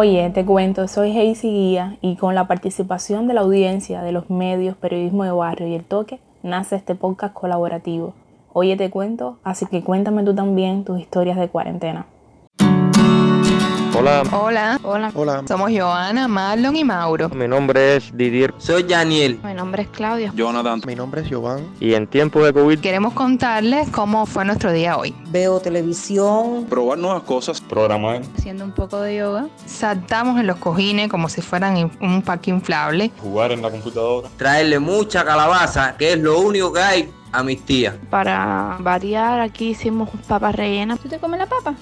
Oye, te cuento, soy Hazy Guía y con la participación de la audiencia de los medios, periodismo de barrio y el toque, nace este podcast colaborativo. Oye, te cuento, así que cuéntame tú también tus historias de cuarentena. Hola. Hola. Hola. Hola. Somos Joana, Marlon y Mauro. Mi nombre es Didier. Soy Daniel. Mi nombre es Claudia. Jonathan. Mi nombre es Giovanni. Y en tiempos de COVID queremos contarles cómo fue nuestro día hoy. Veo televisión. Probar nuevas cosas. Programar. Haciendo un poco de yoga. Saltamos en los cojines como si fueran un parque inflable. Jugar en la computadora. Traerle mucha calabaza, que es lo único que hay a mis tías. Para variar, aquí hicimos papas rellenas. ¿Tú te comes la papa?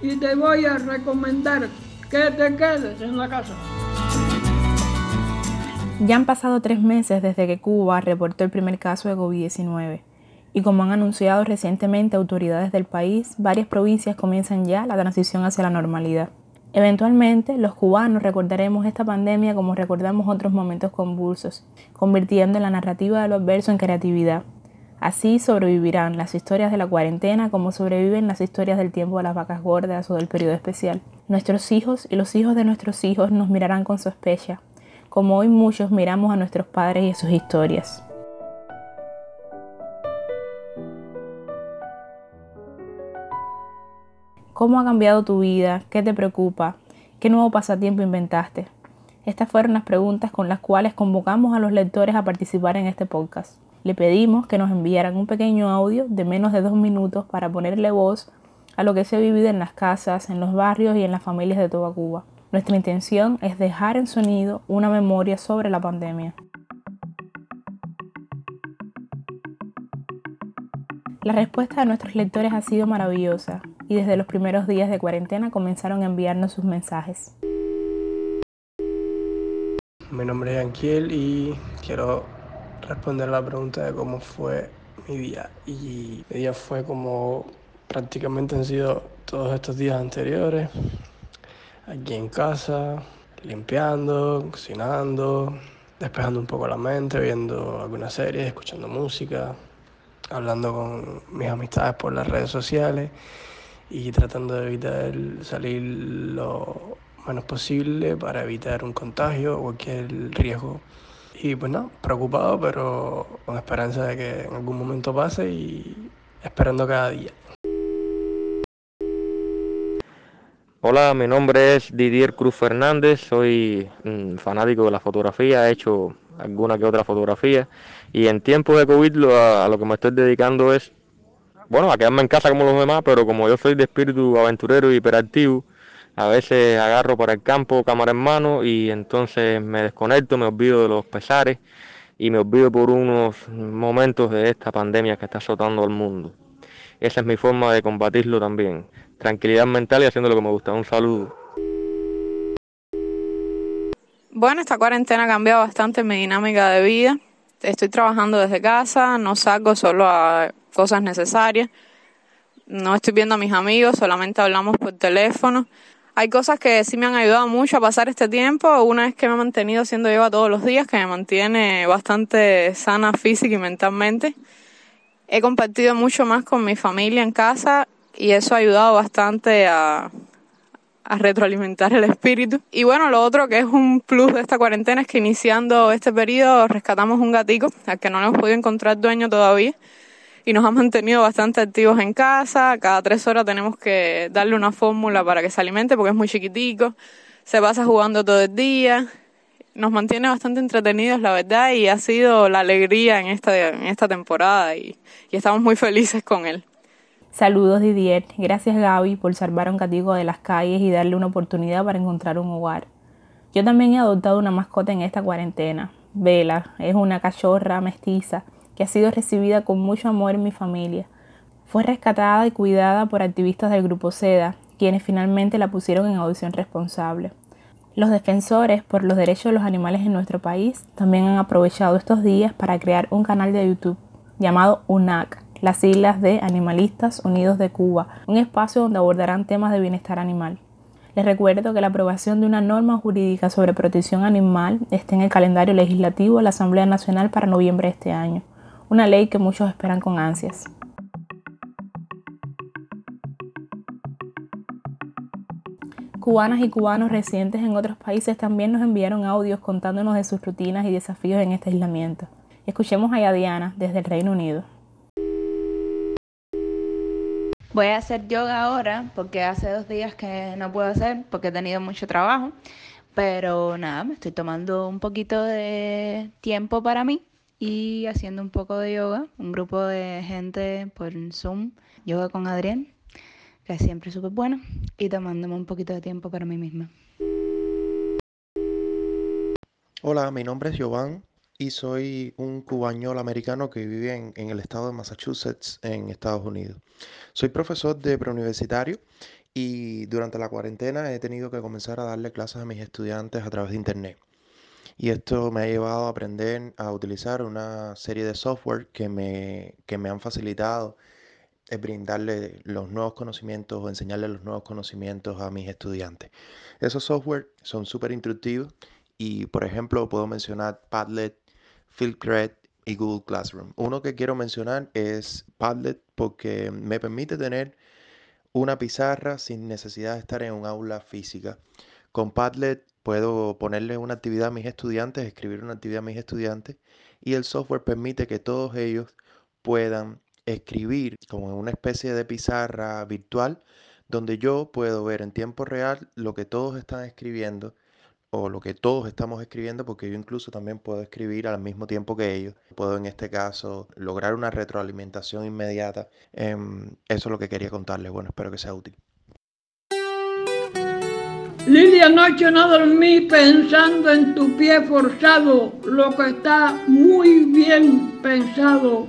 Y te voy a recomendar que te quedes en la casa. Ya han pasado tres meses desde que Cuba reportó el primer caso de COVID-19 y como han anunciado recientemente autoridades del país, varias provincias comienzan ya la transición hacia la normalidad. Eventualmente, los cubanos recordaremos esta pandemia como recordamos otros momentos convulsos, convirtiendo la narrativa de lo adverso en creatividad. Así sobrevivirán las historias de la cuarentena como sobreviven las historias del tiempo de las vacas gordas o del periodo especial. Nuestros hijos y los hijos de nuestros hijos nos mirarán con sospecha, como hoy muchos miramos a nuestros padres y a sus historias. ¿Cómo ha cambiado tu vida? ¿Qué te preocupa? ¿Qué nuevo pasatiempo inventaste? Estas fueron las preguntas con las cuales convocamos a los lectores a participar en este podcast. Le pedimos que nos enviaran un pequeño audio de menos de dos minutos para ponerle voz a lo que se ha vivido en las casas, en los barrios y en las familias de toda Cuba. Nuestra intención es dejar en sonido una memoria sobre la pandemia. La respuesta de nuestros lectores ha sido maravillosa y desde los primeros días de cuarentena comenzaron a enviarnos sus mensajes. Mi nombre es Anquiel y quiero responder la pregunta de cómo fue mi día. Y mi día fue como prácticamente han sido todos estos días anteriores, aquí en casa, limpiando, cocinando, despejando un poco la mente, viendo algunas series, escuchando música, hablando con mis amistades por las redes sociales y tratando de evitar salir lo menos posible para evitar un contagio o cualquier riesgo. Y pues no, preocupado, pero con esperanza de que en algún momento pase y esperando cada día. Hola, mi nombre es Didier Cruz Fernández, soy fanático de la fotografía, he hecho alguna que otra fotografía y en tiempos de COVID lo, a, lo que me estoy dedicando es, bueno, a quedarme en casa como los demás, pero como yo soy de espíritu aventurero y hiperactivo, a veces agarro para el campo cámara en mano y entonces me desconecto, me olvido de los pesares y me olvido por unos momentos de esta pandemia que está azotando al mundo. Esa es mi forma de combatirlo también. Tranquilidad mental y haciendo lo que me gusta. Un saludo. Bueno, esta cuarentena ha cambiado bastante mi dinámica de vida. Estoy trabajando desde casa, no salgo solo a cosas necesarias. No estoy viendo a mis amigos, solamente hablamos por teléfono. Hay cosas que sí me han ayudado mucho a pasar este tiempo. Una es que me he mantenido haciendo yoga todos los días, que me mantiene bastante sana física y mentalmente. He compartido mucho más con mi familia en casa y eso ha ayudado bastante a, a retroalimentar el espíritu. Y bueno, lo otro que es un plus de esta cuarentena es que iniciando este periodo rescatamos un gatico al que no le hemos podido encontrar dueño todavía y nos ha mantenido bastante activos en casa. Cada tres horas tenemos que darle una fórmula para que se alimente porque es muy chiquitico. Se pasa jugando todo el día. Nos mantiene bastante entretenidos, la verdad, y ha sido la alegría en esta, en esta temporada y, y estamos muy felices con él. Saludos Didier, gracias Gaby por salvar a un gatico de las calles y darle una oportunidad para encontrar un hogar. Yo también he adoptado una mascota en esta cuarentena. Vela es una cachorra mestiza que ha sido recibida con mucho amor en mi familia. Fue rescatada y cuidada por activistas del Grupo SEDA, quienes finalmente la pusieron en adopción responsable. Los defensores por los derechos de los animales en nuestro país también han aprovechado estos días para crear un canal de YouTube llamado UNAC, las siglas de Animalistas Unidos de Cuba, un espacio donde abordarán temas de bienestar animal. Les recuerdo que la aprobación de una norma jurídica sobre protección animal está en el calendario legislativo de la Asamblea Nacional para noviembre de este año, una ley que muchos esperan con ansias. cubanas y cubanos residentes en otros países también nos enviaron audios contándonos de sus rutinas y desafíos en este aislamiento. Escuchemos a Yadiana desde el Reino Unido. Voy a hacer yoga ahora porque hace dos días que no puedo hacer porque he tenido mucho trabajo. Pero nada, me estoy tomando un poquito de tiempo para mí y haciendo un poco de yoga. Un grupo de gente por Zoom, yoga con Adrián, que es siempre súper bueno, y tomándome un poquito de tiempo para mí misma. Hola, mi nombre es Giovanni y soy un cubañol americano que vive en, en, el estado de Massachusetts, en Estados Unidos. Soy profesor de preuniversitario y durante la cuarentena he tenido que comenzar a darle clases a mis estudiantes a través de internet. Y esto me ha llevado a aprender a utilizar una serie de software que me, que me han facilitado es brindarle los nuevos conocimientos o enseñarle los nuevos conocimientos a mis estudiantes. Esos software son súper instructivos y, por ejemplo, puedo mencionar Padlet, Fieldcred y Google Classroom. Uno que quiero mencionar es Padlet porque me permite tener una pizarra sin necesidad de estar en un aula física. Con Padlet puedo ponerle una actividad a mis estudiantes, escribir una actividad a mis estudiantes y el software permite que todos ellos puedan escribir como en una especie de pizarra virtual donde yo puedo ver en tiempo real lo que todos están escribiendo o lo que todos estamos escribiendo, porque yo incluso también puedo escribir al mismo tiempo que ellos. Puedo en este caso lograr una retroalimentación inmediata. Em, eso es lo que quería contarles. Bueno, espero que sea útil. Lidia, anoche no dormí pensando en tu pie forzado, lo que está muy bien pensado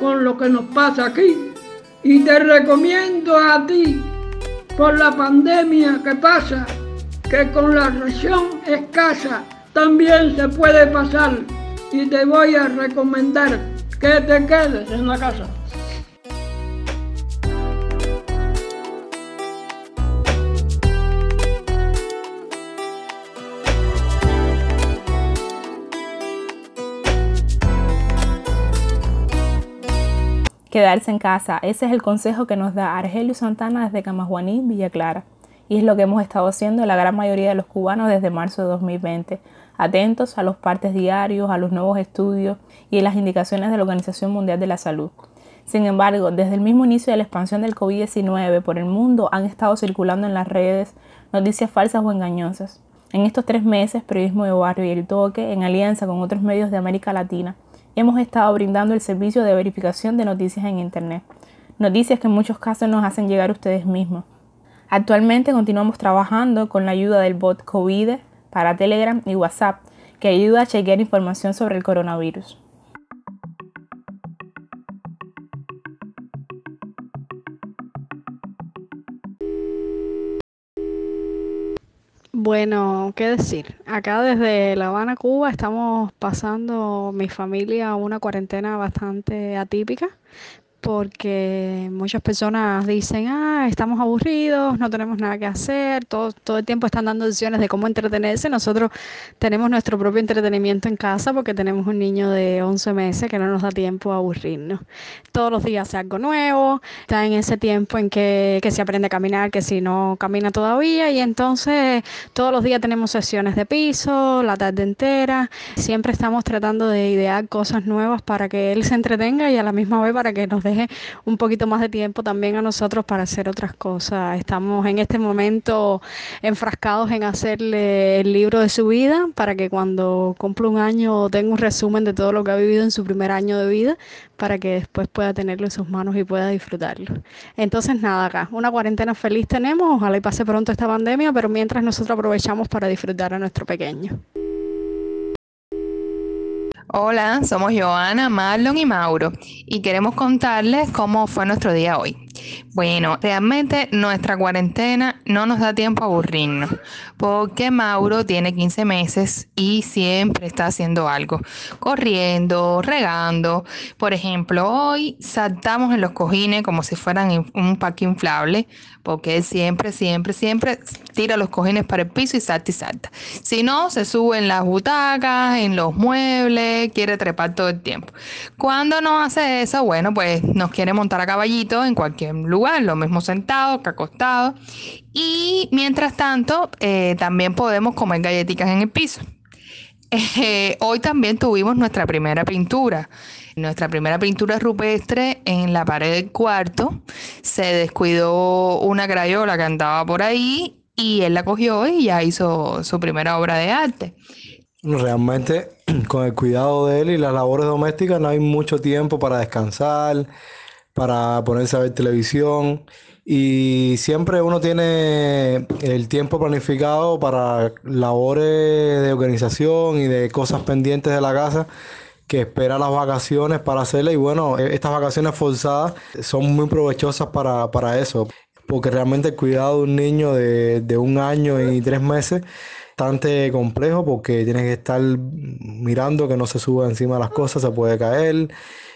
con lo que nos pasa aquí. Y te recomiendo a ti, por la pandemia que pasa, que con la región escasa también se puede pasar. Y te voy a recomendar que te quedes en la casa. Quedarse en casa, ese es el consejo que nos da Argelio Santana desde Camajuaní, Villa Clara. Y es lo que hemos estado haciendo la gran mayoría de los cubanos desde marzo de 2020, atentos a los partes diarios, a los nuevos estudios y a las indicaciones de la Organización Mundial de la Salud. Sin embargo, desde el mismo inicio de la expansión del COVID-19 por el mundo han estado circulando en las redes noticias falsas o engañosas. En estos tres meses, Periodismo de Barrio y El Toque, en alianza con otros medios de América Latina, hemos estado brindando el servicio de verificación de noticias en Internet. Noticias que en muchos casos nos hacen llegar ustedes mismos. Actualmente continuamos trabajando con la ayuda del bot COVID para Telegram y WhatsApp, que ayuda a chequear información sobre el coronavirus. Bueno, ¿qué decir? Acá desde La Habana, Cuba, estamos pasando mi familia una cuarentena bastante atípica porque muchas personas dicen, ah, estamos aburridos, no tenemos nada que hacer, todo, todo el tiempo están dando decisiones de cómo entretenerse. Nosotros tenemos nuestro propio entretenimiento en casa porque tenemos un niño de 11 meses que no nos da tiempo a aburrirnos. Todos los días hace algo nuevo, está en ese tiempo en que, que se aprende a caminar, que si no camina todavía, y entonces todos los días tenemos sesiones de piso, la tarde entera, siempre estamos tratando de idear cosas nuevas para que él se entretenga y a la misma vez para que nos deje un poquito más de tiempo también a nosotros para hacer otras cosas. Estamos en este momento enfrascados en hacerle el libro de su vida para que cuando cumpla un año tenga un resumen de todo lo que ha vivido en su primer año de vida para que después pueda tenerlo en sus manos y pueda disfrutarlo. Entonces nada, acá, una cuarentena feliz tenemos, ojalá y pase pronto esta pandemia, pero mientras nosotros aprovechamos para disfrutar a nuestro pequeño. Hola, somos Joana, Marlon y Mauro y queremos contarles cómo fue nuestro día hoy. Bueno, realmente nuestra cuarentena no nos da tiempo a aburrirnos, porque Mauro tiene 15 meses y siempre está haciendo algo, corriendo, regando. Por ejemplo, hoy saltamos en los cojines como si fueran un parque inflable, porque él siempre, siempre, siempre tira los cojines para el piso y salta y salta. Si no, se sube en las butacas, en los muebles, quiere trepar todo el tiempo. Cuando no hace eso, bueno, pues nos quiere montar a caballito en cualquier lugar, lo mismo sentado que acostado. Y mientras tanto, eh, también podemos comer galletitas en el piso. Eh, hoy también tuvimos nuestra primera pintura. Nuestra primera pintura rupestre en la pared del cuarto. Se descuidó una crayola que andaba por ahí y él la cogió y ya hizo su primera obra de arte. Realmente, con el cuidado de él y las labores domésticas, no hay mucho tiempo para descansar, para ponerse a ver televisión. Y siempre uno tiene el tiempo planificado para labores de organización y de cosas pendientes de la casa que espera las vacaciones para hacerle. Y bueno, e-, estas vacaciones forzadas son muy provechosas para, para eso, porque realmente el cuidado de un niño de, de un año y tres meses bastante complejo porque tienes que estar mirando que no se suba encima de las cosas, se puede caer,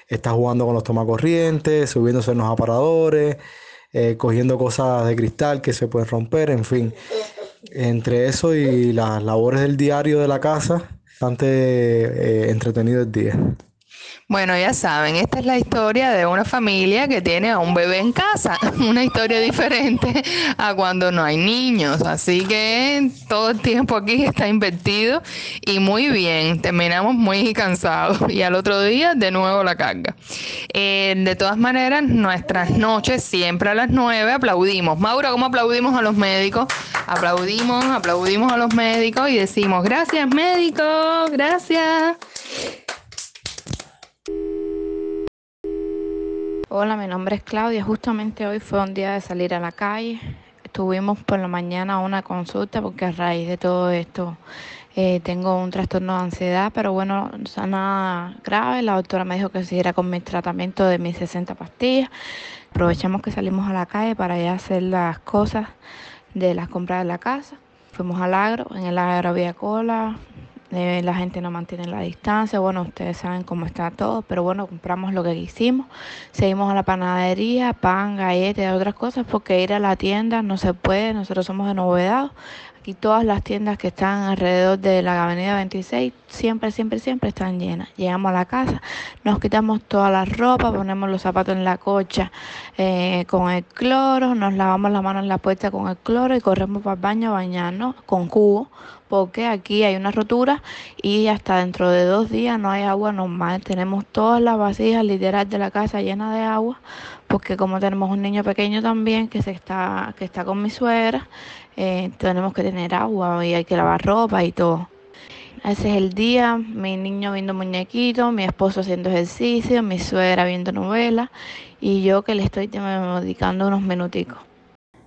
está jugando con los tomacorrientes, subiéndose en los aparadores, eh, cogiendo cosas de cristal que se pueden romper, en fin. Entre eso y las labores del diario de la casa, bastante eh, entretenido el día. Bueno, ya saben, esta es la historia de una familia que tiene a un bebé en casa, una historia diferente a cuando no hay niños, así que todo el tiempo aquí está invertido y muy bien, terminamos muy cansados y al otro día de nuevo la carga. Eh, de todas maneras, nuestras noches siempre a las nueve aplaudimos. Maura, ¿cómo aplaudimos a los médicos? Aplaudimos, aplaudimos a los médicos y decimos, gracias médicos, gracias. Hola, mi nombre es Claudia. Justamente hoy fue un día de salir a la calle. Tuvimos por la mañana una consulta porque a raíz de todo esto eh, tengo un trastorno de ansiedad, pero bueno, no es nada grave. La doctora me dijo que siguiera con mi tratamiento de mis 60 pastillas. Aprovechamos que salimos a la calle para ya hacer las cosas de las compras de la casa. Fuimos al agro, en el agro había cola, eh, la gente no mantiene la distancia, bueno, ustedes saben cómo está todo, pero bueno, compramos lo que quisimos, seguimos a la panadería, pan, galletas otras cosas, porque ir a la tienda no se puede, nosotros somos de novedad, aquí todas las tiendas que están alrededor de la avenida 26 siempre, siempre, siempre están llenas. Llegamos a la casa, nos quitamos toda la ropa, ponemos los zapatos en la cocha eh, con el cloro, nos lavamos las manos en la puerta con el cloro y corremos para el baño a bañarnos con cubo porque aquí hay una rotura y hasta dentro de dos días no hay agua normal. Tenemos todas las vasijas literal de la casa llenas de agua, porque como tenemos un niño pequeño también que se está, que está con mi suegra, eh, tenemos que tener agua y hay que lavar ropa y todo. Ese es el día, mi niño viendo muñequitos, mi esposo haciendo ejercicio, mi suegra viendo novelas y yo que le estoy dedicando unos minuticos.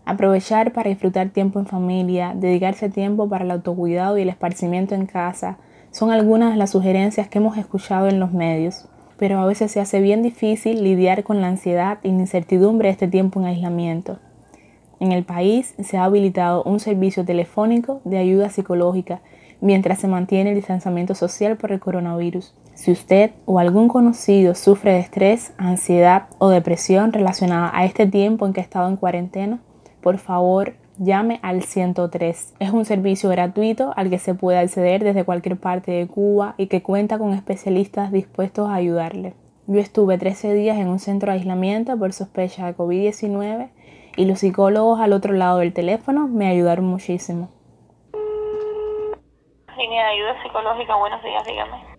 Aprovechar para disfrutar tiempo en familia, dedicarse tiempo para el autocuidado y el esparcimiento en casa son algunas de las sugerencias que hemos escuchado en los medios, pero a veces se hace bien difícil lidiar con la ansiedad y la incertidumbre de este tiempo en aislamiento. En el país se ha habilitado un servicio telefónico de ayuda psicológica mientras se mantiene el distanciamiento social por el coronavirus. Si usted o algún conocido sufre de estrés, ansiedad o depresión relacionada a este tiempo en que ha estado en cuarentena, por favor llame al 103. Es un servicio gratuito al que se puede acceder desde cualquier parte de Cuba y que cuenta con especialistas dispuestos a ayudarle. Yo estuve 13 días en un centro de aislamiento por sospecha de COVID-19 y los psicólogos al otro lado del teléfono me ayudaron muchísimo. Línea de ayuda psicológica, buenos días, dígame.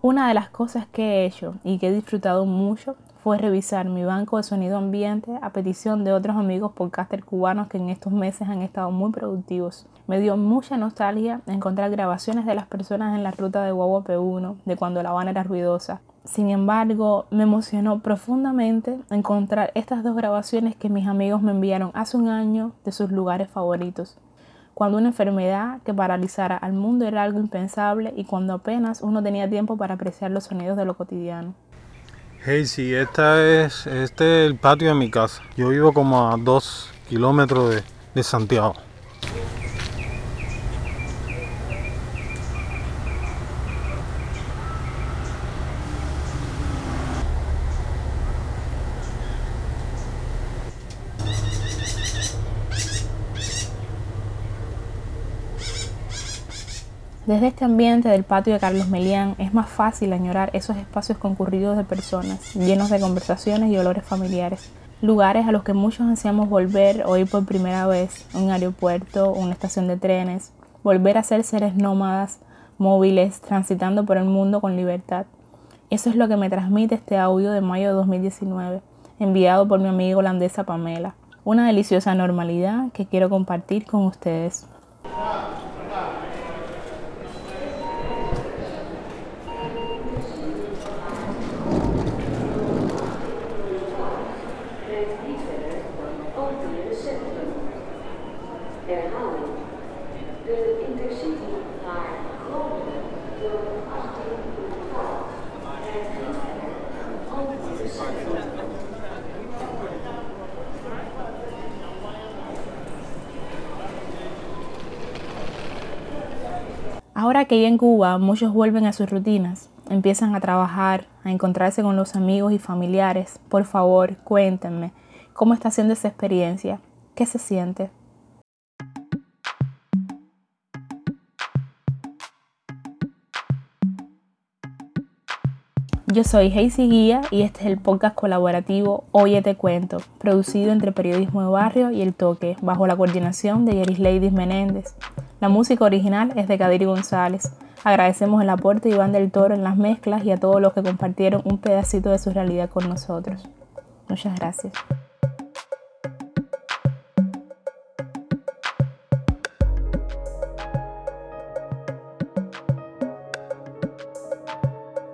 Una de las cosas que he hecho y que he disfrutado mucho fue revisar mi banco de sonido ambiente a petición de otros amigos podcasters cubanos que en estos meses han estado muy productivos. Me dio mucha nostalgia encontrar grabaciones de las personas en la ruta de Guagua P1, de cuando La Habana era ruidosa. Sin embargo, me emocionó profundamente encontrar estas dos grabaciones que mis amigos me enviaron hace un año de sus lugares favoritos cuando una enfermedad que paralizara al mundo era algo impensable y cuando apenas uno tenía tiempo para apreciar los sonidos de lo cotidiano. Hey, sí, esta es, este es el patio de mi casa. Yo vivo como a dos kilómetros de, de Santiago. Desde este ambiente del patio de Carlos Melián es más fácil añorar esos espacios concurridos de personas, llenos de conversaciones y olores familiares, lugares a los que muchos ansiamos volver o ir por primera vez, un aeropuerto, una estación de trenes, volver a ser seres nómadas, móviles, transitando por el mundo con libertad. Eso es lo que me transmite este audio de mayo de 2019, enviado por mi amiga holandesa Pamela. Una deliciosa normalidad que quiero compartir con ustedes. Ahora que ya en Cuba muchos vuelven a sus rutinas, empiezan a trabajar, a encontrarse con los amigos y familiares, por favor, cuéntenme, ¿cómo está siendo esa experiencia? ¿Qué se siente? Yo soy Hazy Guía y este es el podcast colaborativo Oye Te Cuento, producido entre Periodismo de Barrio y El Toque, bajo la coordinación de Yeris Ladies Menéndez. La música original es de Kadiri González. Agradecemos el aporte de Iván del Toro en las mezclas y a todos los que compartieron un pedacito de su realidad con nosotros. Muchas gracias.